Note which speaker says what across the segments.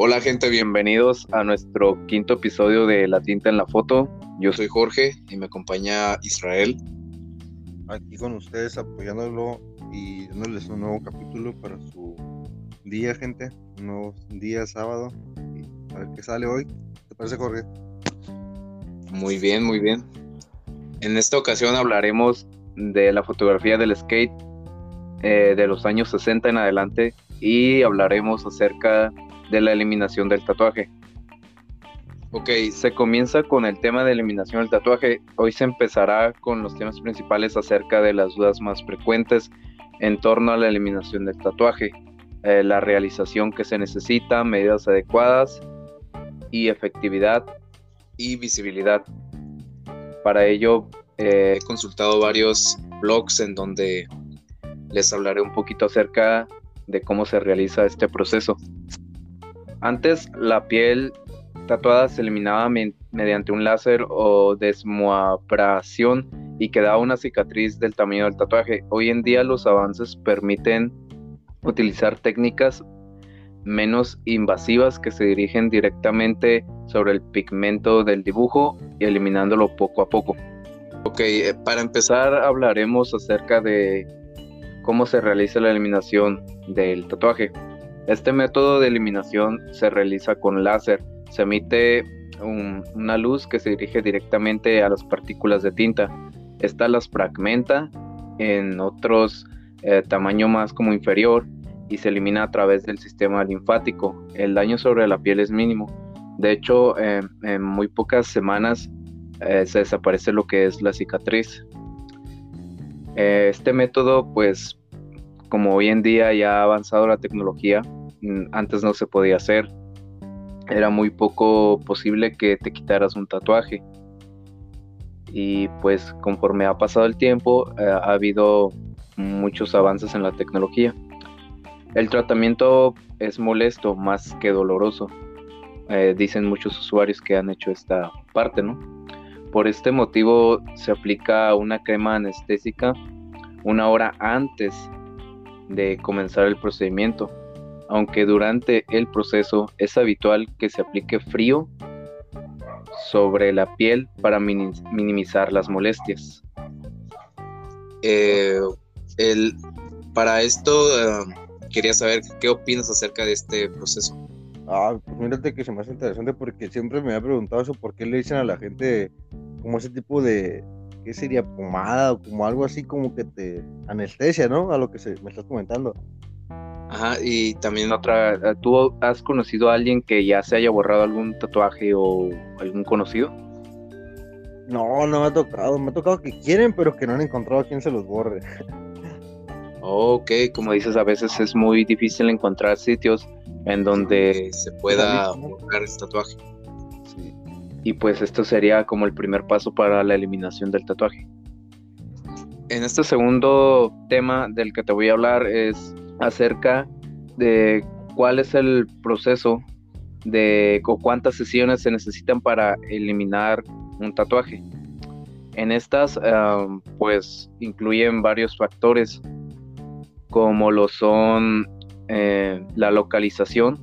Speaker 1: Hola gente, bienvenidos a nuestro quinto episodio de La tinta en la foto. Yo soy Jorge y me acompaña Israel.
Speaker 2: Aquí con ustedes apoyándolo y dándoles un nuevo capítulo para su día, gente. Un nuevo día sábado. a ver qué sale hoy. ¿Te parece, Jorge?
Speaker 1: Muy bien, muy bien. En esta ocasión hablaremos de la fotografía del skate eh, de los años 60 en adelante y hablaremos acerca de la eliminación del tatuaje. Ok, se comienza con el tema de eliminación del tatuaje. Hoy se empezará con los temas principales acerca de las dudas más frecuentes en torno a la eliminación del tatuaje, eh, la realización que se necesita, medidas adecuadas y efectividad y visibilidad. Para ello eh, he consultado varios blogs en donde les hablaré un poquito acerca de cómo se realiza este proceso. Antes la piel tatuada se eliminaba mediante un láser o desmoabrasión y quedaba una cicatriz del tamaño del tatuaje. Hoy en día los avances permiten utilizar técnicas menos invasivas que se dirigen directamente sobre el pigmento del dibujo y eliminándolo poco a poco. Ok, eh, para empezar hablaremos acerca de cómo se realiza la eliminación del tatuaje. Este método de eliminación se realiza con láser. Se emite una luz que se dirige directamente a las partículas de tinta. Esta las fragmenta en otros eh, tamaño más como inferior y se elimina a través del sistema linfático. El daño sobre la piel es mínimo. De hecho, en muy pocas semanas eh, se desaparece lo que es la cicatriz. Eh, este método, pues, como hoy en día ya ha avanzado la tecnología, antes no se podía hacer. Era muy poco posible que te quitaras un tatuaje. Y pues conforme ha pasado el tiempo, eh, ha habido muchos avances en la tecnología. El tratamiento es molesto más que doloroso. Eh, dicen muchos usuarios que han hecho esta parte, ¿no? Por este motivo se aplica una crema anestésica una hora antes de comenzar el procedimiento aunque durante el proceso es habitual que se aplique frío sobre la piel para minimizar las molestias. Eh, para esto eh, quería saber qué opinas acerca de este proceso.
Speaker 2: Ah, pues mírate que se me hace interesante porque siempre me ha preguntado eso, por qué le dicen a la gente como ese tipo de, ¿qué sería? Pomada o como algo así como que te anestesia, ¿no? A lo que se, me estás comentando.
Speaker 1: Ajá, y también otra, eh, ¿tú has conocido a alguien que ya se haya borrado algún tatuaje o algún conocido?
Speaker 2: No, no me ha tocado, me ha tocado que quieren, pero que no han encontrado a quien se los borre.
Speaker 1: Ok, como dices, a veces es muy difícil encontrar sitios en donde se pueda borrar el tatuaje. Sí. Y pues esto sería como el primer paso para la eliminación del tatuaje. En este segundo tema del que te voy a hablar es acerca de cuál es el proceso de cuántas sesiones se necesitan para eliminar un tatuaje. En estas, pues, incluyen varios factores, como lo son eh, la localización,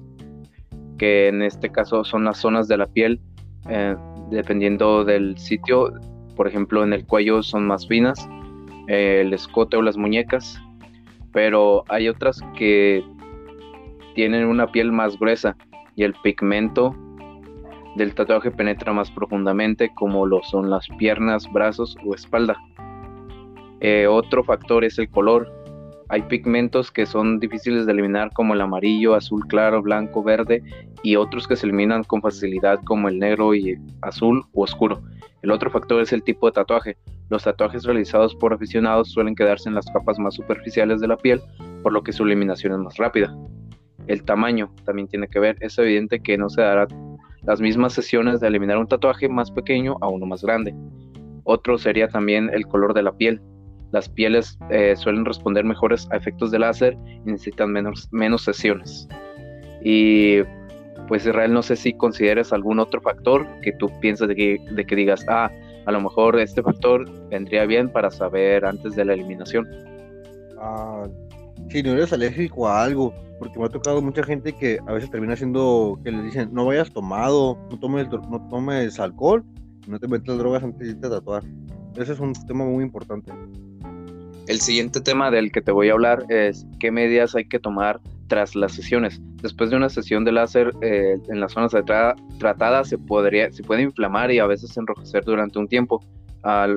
Speaker 1: que en este caso son las zonas de la piel, eh, dependiendo del sitio. Por ejemplo, en el cuello son más finas, el escote o las muñecas, pero hay otras que tienen una piel más gruesa y el pigmento del tatuaje penetra más profundamente como lo son las piernas, brazos o espalda. Eh, otro factor es el color. Hay pigmentos que son difíciles de eliminar como el amarillo, azul claro, blanco, verde y otros que se eliminan con facilidad como el negro y azul o oscuro. El otro factor es el tipo de tatuaje. Los tatuajes realizados por aficionados suelen quedarse en las capas más superficiales de la piel, por lo que su eliminación es más rápida. El tamaño también tiene que ver. Es evidente que no se dará las mismas sesiones de eliminar un tatuaje más pequeño a uno más grande. Otro sería también el color de la piel. Las pieles eh, suelen responder mejores a efectos de láser y necesitan menos, sesiones. Y pues Israel, no sé si consideres algún otro factor que tú piensas que, de que digas, ah, a lo mejor este factor vendría bien para saber antes de la eliminación.
Speaker 2: Ah, si no eres alérgico a algo, porque me ha tocado mucha gente que a veces termina siendo que les dicen no vayas tomado, no tomes, no tomes alcohol, no te metas drogas antes de tatuar. Ese es un tema muy importante.
Speaker 1: El siguiente tema del que te voy a hablar es qué medidas hay que tomar tras las sesiones. Después de una sesión de láser eh, en las zonas tratadas se, podría, se puede inflamar y a veces enrojecer durante un tiempo.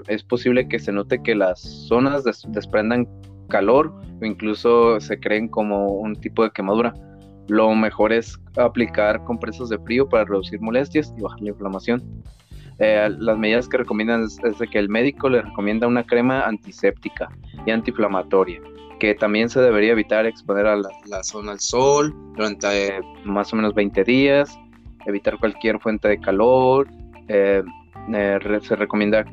Speaker 1: es posible que se note que las zonas desprendan calor o incluso se creen como un tipo de quemadura. Lo mejor es aplicar compresas de frío para reducir molestias y bajar la inflamación. Eh, las medidas que recomiendan es, de que el médico le recomienda una crema antiséptica y antiinflamatoria, que también se debería evitar exponer a la, zona al sol durante eh, más o menos 20 días, evitar cualquier fuente de calor, eh, se recomienda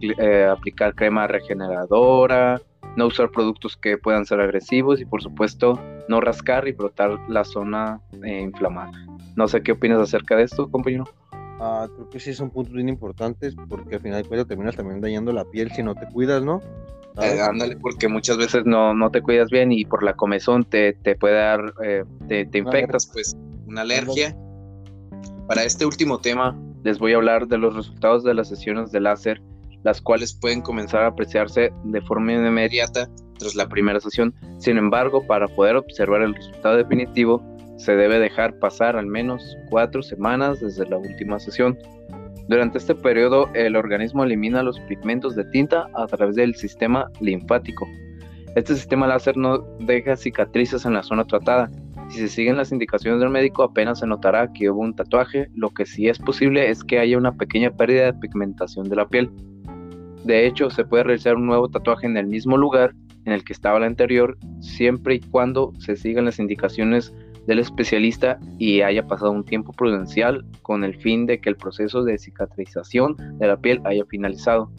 Speaker 1: aplicar crema regeneradora, no usar productos que puedan ser agresivos y por supuesto no rascar y brotar la zona eh, inflamada. No sé qué opinas acerca de esto, compañero.
Speaker 2: Ah, creo que sí son puntos bien importantes porque al final de cuentas terminas también dañando la piel si no te cuidas, ¿no?
Speaker 1: Eh, ándale, porque muchas veces no, no te cuidas bien y por la comezón te, te puede dar, eh, te, te infectas, pues, una alergia. Para este último tema, les voy a hablar de los resultados de las sesiones de láser las cuales pueden comenzar a apreciarse de forma inmediata tras la primera sesión. Sin embargo, para poder observar el resultado definitivo, se debe dejar pasar al menos cuatro semanas desde la última sesión. Durante este periodo, el organismo elimina los pigmentos de tinta a través del sistema linfático. Este sistema láser no deja cicatrices en la zona tratada. Si se siguen las indicaciones del médico, apenas se notará que hubo un tatuaje. Lo que sí es posible es que haya una pequeña pérdida de pigmentación de la piel. De hecho, se puede realizar un nuevo tatuaje en el mismo lugar en el que estaba el anterior, siempre y cuando se sigan las indicaciones del especialista y haya pasado un tiempo prudencial con el fin de que el proceso de cicatrización de la piel haya finalizado.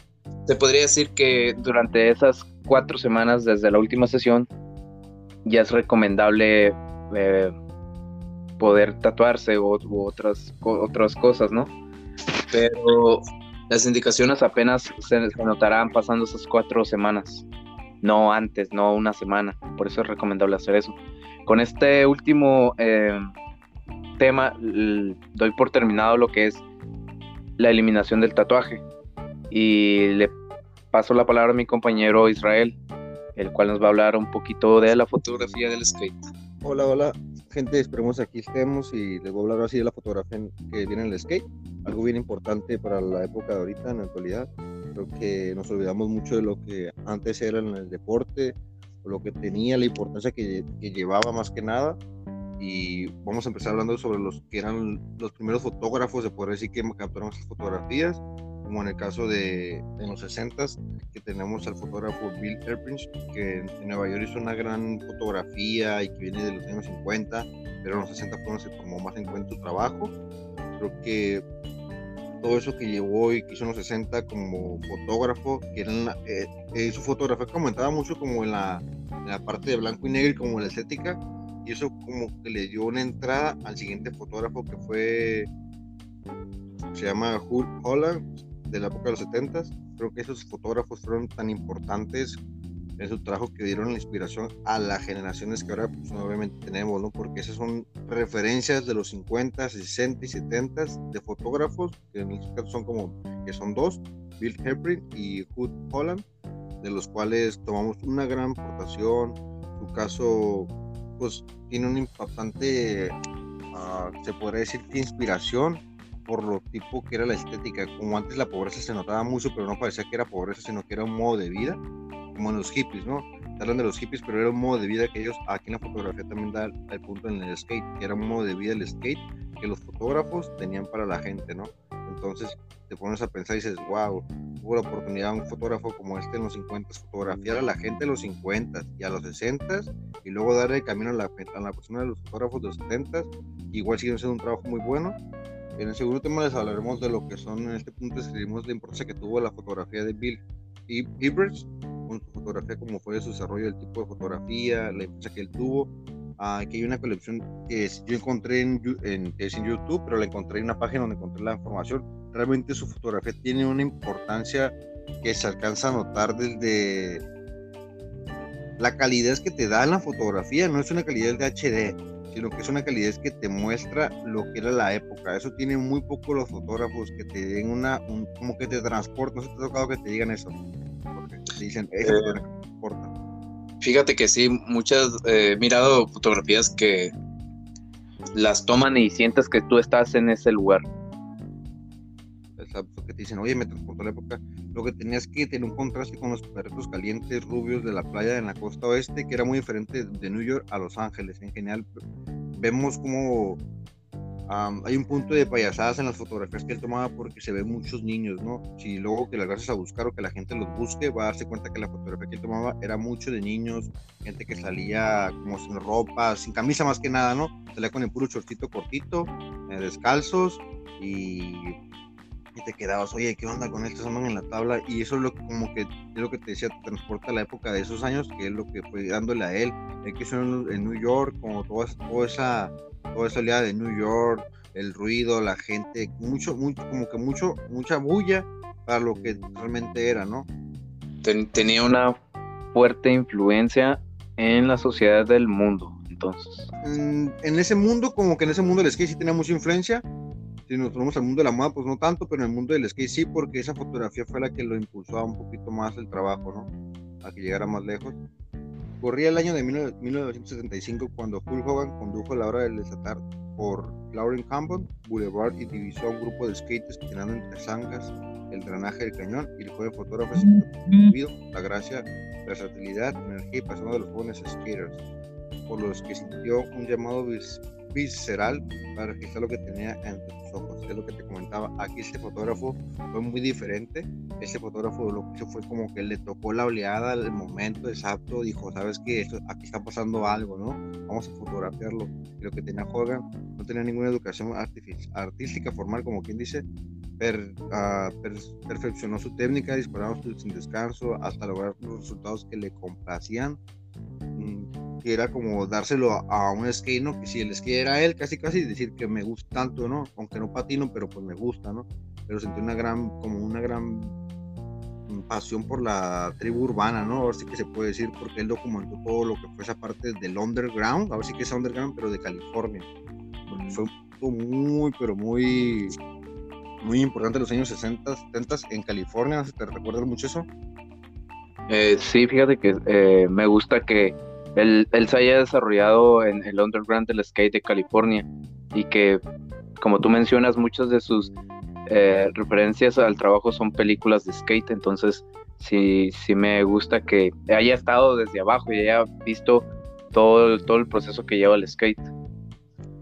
Speaker 1: Se podría decir que durante esas cuatro semanas desde la última sesión ya es recomendable eh, poder tatuarse u, otras, otras cosas, ¿no? Pero las indicaciones apenas se, notarán pasando esas cuatro semanas, no antes, no una semana. Por eso es recomendable hacer eso. Con este último eh, tema, doy por terminado lo que es la eliminación del tatuaje. Y le paso la palabra a mi compañero Israel, el cual nos va a hablar un poquito de la fotografía del skate.
Speaker 2: Hola, hola, gente, esperemos aquí estemos y les voy a hablar así de la fotografía que viene en el skate algo bien importante para la época de ahorita, en la actualidad. Creo que nos olvidamos mucho de lo que antes era en el deporte, lo que tenía, la importancia que, que llevaba más que nada. Y vamos a empezar hablando sobre los que eran los primeros fotógrafos, se puede decir que capturaron esas fotografías, como en el caso de en los 60 que tenemos al fotógrafo Bill Erpinch, que en Nueva York hizo una gran fotografía y que viene de los años 50, pero en los 60 fue donde se tomó más en cuenta su trabajo. Creo que todo eso que llevó y que hizo en los 60 como fotógrafo, que era eh, eh, su fotografía comentaba mucho como en la, la, parte de blanco y negro, como la estética, y eso como que le dio una entrada al siguiente fotógrafo que fue, se llama Hulk Holland, de la época de los 70 Creo que esos fotógrafos fueron tan importantes en su trabajo que dieron la inspiración a las generaciones que ahora pues, obviamente tenemos, ¿no? Porque esas son referencias de los 50, 60 y 70 de fotógrafos, que en este caso son como, que son dos, Bill Hepburn y Hood Holland, de los cuales tomamos una gran aportación. Su caso, pues, tiene un impactante, uh, se podría decir que inspiración por lo tipo que era la estética. Como antes la pobreza se notaba mucho, pero no parecía que era pobreza, sino que era un modo de vida como en los hippies, ¿no? Hablan de los hippies, pero era un modo de vida que ellos, aquí en la fotografía también da el punto en el skate, que era un modo de vida el skate que los fotógrafos tenían para la gente, ¿no? Entonces te pones a pensar y dices, wow, hubo la oportunidad un fotógrafo como este en los 50, fotografiar a la gente de los 50 y a los 60 y luego darle el camino a la, a la persona de los fotógrafos de los 70, igual siguen siendo un trabajo muy bueno. En el segundo tema les hablaremos de lo que son, en este punto escribimos la importancia que tuvo la fotografía de Bill Ibrich con su fotografía, como fue su desarrollo del tipo de fotografía, la influencia que él tuvo. Aquí hay una colección que yo encontré en, en, en YouTube, pero la encontré en una página donde encontré la información. Realmente su fotografía tiene una importancia que se alcanza a notar desde la calidad que te da en la fotografía, no es una calidad de HD, sino que es una calidez que te muestra lo que era la época. Eso tiene muy poco los fotógrafos que te den una, como que te transportan. No se te ha tocado que te digan eso, porque te dicen, esa eh, transporta.
Speaker 1: Fíjate que sí, muchas, eh, he mirado fotografías que las toman y sientes que tú estás en ese lugar.
Speaker 2: Exacto, que te dicen, oye, me transportó la época. Lo que tenías que tener un contraste con los perros calientes rubios de la playa en la costa oeste, que era muy diferente de New York a Los Ángeles. En general, vemos como hay un punto de payasadas en las fotografías que él tomaba porque se ven muchos niños, ¿no? Si luego que las gracias a buscar o que la gente los busque, va a darse cuenta que la fotografía que él tomaba era mucho de niños, gente que salía como sin ropa, sin camisa más que nada, ¿no? Salía con el puro chorcito cortito, eh, descalzos y, y, te quedabas, oye, ¿qué onda con estos andan en la tabla? Y eso es lo que, como que es lo que te decía, te transporta a la época de esos años, que es lo que fue dándole a él, el que son en New York, como toda, toda esa toda esa oleada de New York, el ruido, la gente, mucho, mucho, como que mucho, mucha bulla para lo que realmente era, ¿no?
Speaker 1: tenía una fuerte influencia en la sociedad del mundo, entonces.
Speaker 2: En, ese mundo, como que en ese mundo del skate sí tenía mucha influencia. Si nos ponemos al mundo de la moda, pues no tanto, pero en el mundo del skate sí, porque esa fotografía fue la que lo impulsó a un poquito más el trabajo, ¿no? A que llegara más lejos. Corría el año de 1975 cuando Hulk Hogan condujo la hora del desatar por Lauren Campbell Boulevard y divisó a un grupo de skaters tirando entre zangas el drenaje del cañón y el joven fotógrafo se la gracia, versatilidad, energía y pasión de los jóvenes skaters, por los que sintió un llamado visceral para registrar lo que tenía entre sus ojos. Es lo que te comentaba. Aquí este fotógrafo fue muy diferente. Este fotógrafo lo que hizo fue como que le tocó la oleada, el momento exacto. Dijo, sabes que esto, aquí está pasando algo, ¿no? Vamos a fotografiarlo. Y lo que tenía Hogan no tenía ninguna educación artística formal, como quien dice. Ah, perfeccionó su técnica, disparaba sin descanso hasta lograr los resultados que le complacían que era como dárselo a, un skate, ¿no? Que si el skate era él, casi casi decir que me gusta tanto, ¿no? Aunque no patino, pero pues me gusta, ¿no? Pero sentí una gran, como una gran pasión por la tribu urbana, ¿no? Ahora sí que se puede decir, porque él documentó todo lo que fue esa parte del underground, a ver si que es underground, pero de California. Porque fue muy, pero muy, muy importante en los años 60, 70 en California, ¿te recuerdas mucho eso?
Speaker 1: Eh, sí, fíjate que eh, me gusta que él, se haya desarrollado en el underground del skate de California y que, como tú mencionas, muchas de sus eh, referencias al trabajo son películas de skate, entonces sí, sí me gusta que haya estado desde abajo y haya visto todo, todo el proceso que lleva el skate.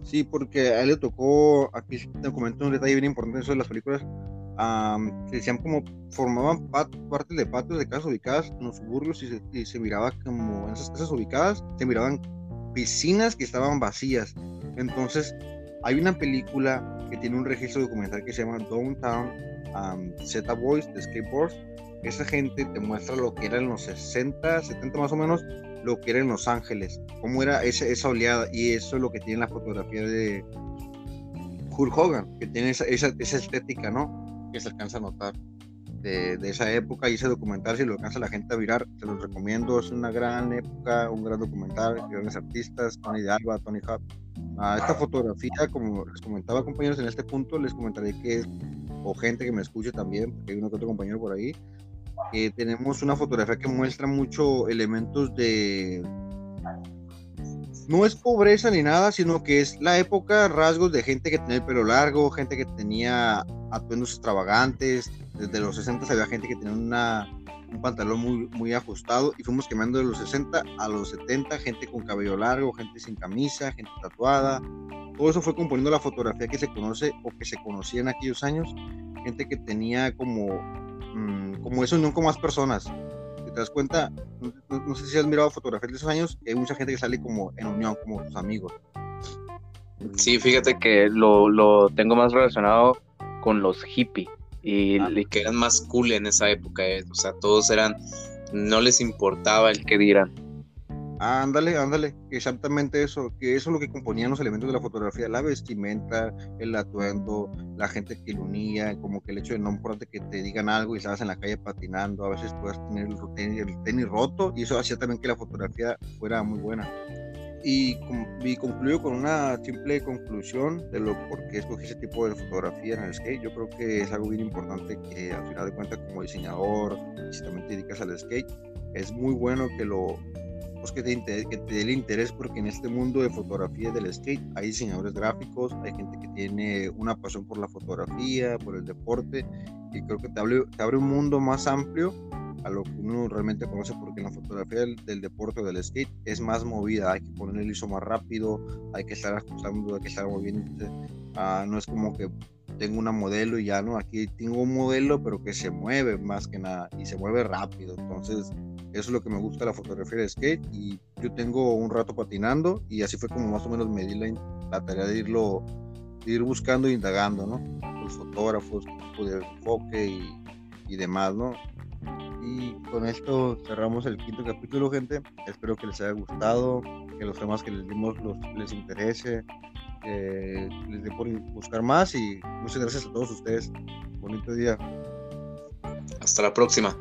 Speaker 2: Sí, porque a él le tocó, aquí te comento un detalle bien importante de las películas, que decían como formaban parte de patios de casas ubicadas en los suburbios y se, y se, miraba como en esas casas ubicadas se miraban piscinas que estaban vacías. Entonces hay una película que tiene un registro documental que se llama Downtown Z Boys de Skateboards. Esa gente te muestra lo que era en los 60, 70 más o menos, lo que era en Los Ángeles, cómo era esa, esa oleada y eso es lo que tiene la fotografía de Hulk Hogan, que tiene esa, esa, esa estética, ¿no? Que se alcanza a notar de, de, esa época y ese documental, si lo alcanza la gente a mirar, se los recomiendo. Es una gran época, un gran documental, grandes artistas, Tony de Alba, Tony Hub. a esta fotografía, como les comentaba, compañeros, en este punto les comentaré que, o gente que me escuche también, porque hay uno que otro compañero por ahí, que tenemos una fotografía que muestra mucho elementos de no es pobreza ni nada, sino que es la época, rasgos de gente que tenía el pelo largo, gente que tenía atuendos extravagantes. Desde los 60 había gente que tenía una, un pantalón muy, muy ajustado y fuimos quemando de los 60 a los 70, gente con cabello largo, gente sin camisa, gente tatuada. Todo eso fue componiendo la fotografía que se conoce o que se conocía en aquellos años. Gente que tenía como, mm, como esa unión con más personas te das cuenta, no, sé si has mirado fotografías de esos años, hay mucha gente que sale como en unión, como sus amigos.
Speaker 1: Sí, fíjate que lo, lo tengo más relacionado con los hippies y, ah. que eran más cool en esa época, eh, o sea, todos eran, no les importaba el que dirán.
Speaker 2: Ándale, ándale, exactamente eso, que eso es lo que componían los elementos de la fotografía, la vestimenta, el atuendo, la gente que lo unía, como que el hecho de no importa que te digan algo y estabas en la calle patinando, a veces puedes tener el tenis, roto y eso hacía también que la fotografía fuera muy buena. y, concluyo con una simple conclusión de lo por qué escogí ese tipo de fotografía en el skate. Yo creo que es algo bien importante que al final de cuentas como diseñador, si también te dedicas al skate, es muy bueno que lo que te, que te dé el interés porque en este mundo de fotografía del skate hay diseñadores gráficos, hay gente que tiene una pasión por la fotografía, por el deporte y creo que te abre, te abre un mundo más amplio a lo que uno realmente conoce, porque en la fotografía del, deporte o del skate es más movida, hay que poner el ISO más rápido, hay que estar ajustando, hay que estar moviendo, ah, no es como que tengo una modelo y ya no, aquí tengo un modelo pero que se mueve más que nada y se mueve rápido, entonces eso es lo que me gusta de la fotografía de skate y yo tengo un rato patinando y así fue como más o menos me di la, tarea de irlo, ir buscando e indagando, ¿no? Los fotógrafos, de enfoque y, y demás, ¿no? Y con esto cerramos el quinto capítulo, gente. Espero que les haya gustado, que los temas que les dimos les interese, que les dé por buscar más y muchas gracias a todos ustedes. Bonito día.
Speaker 1: Hasta la próxima.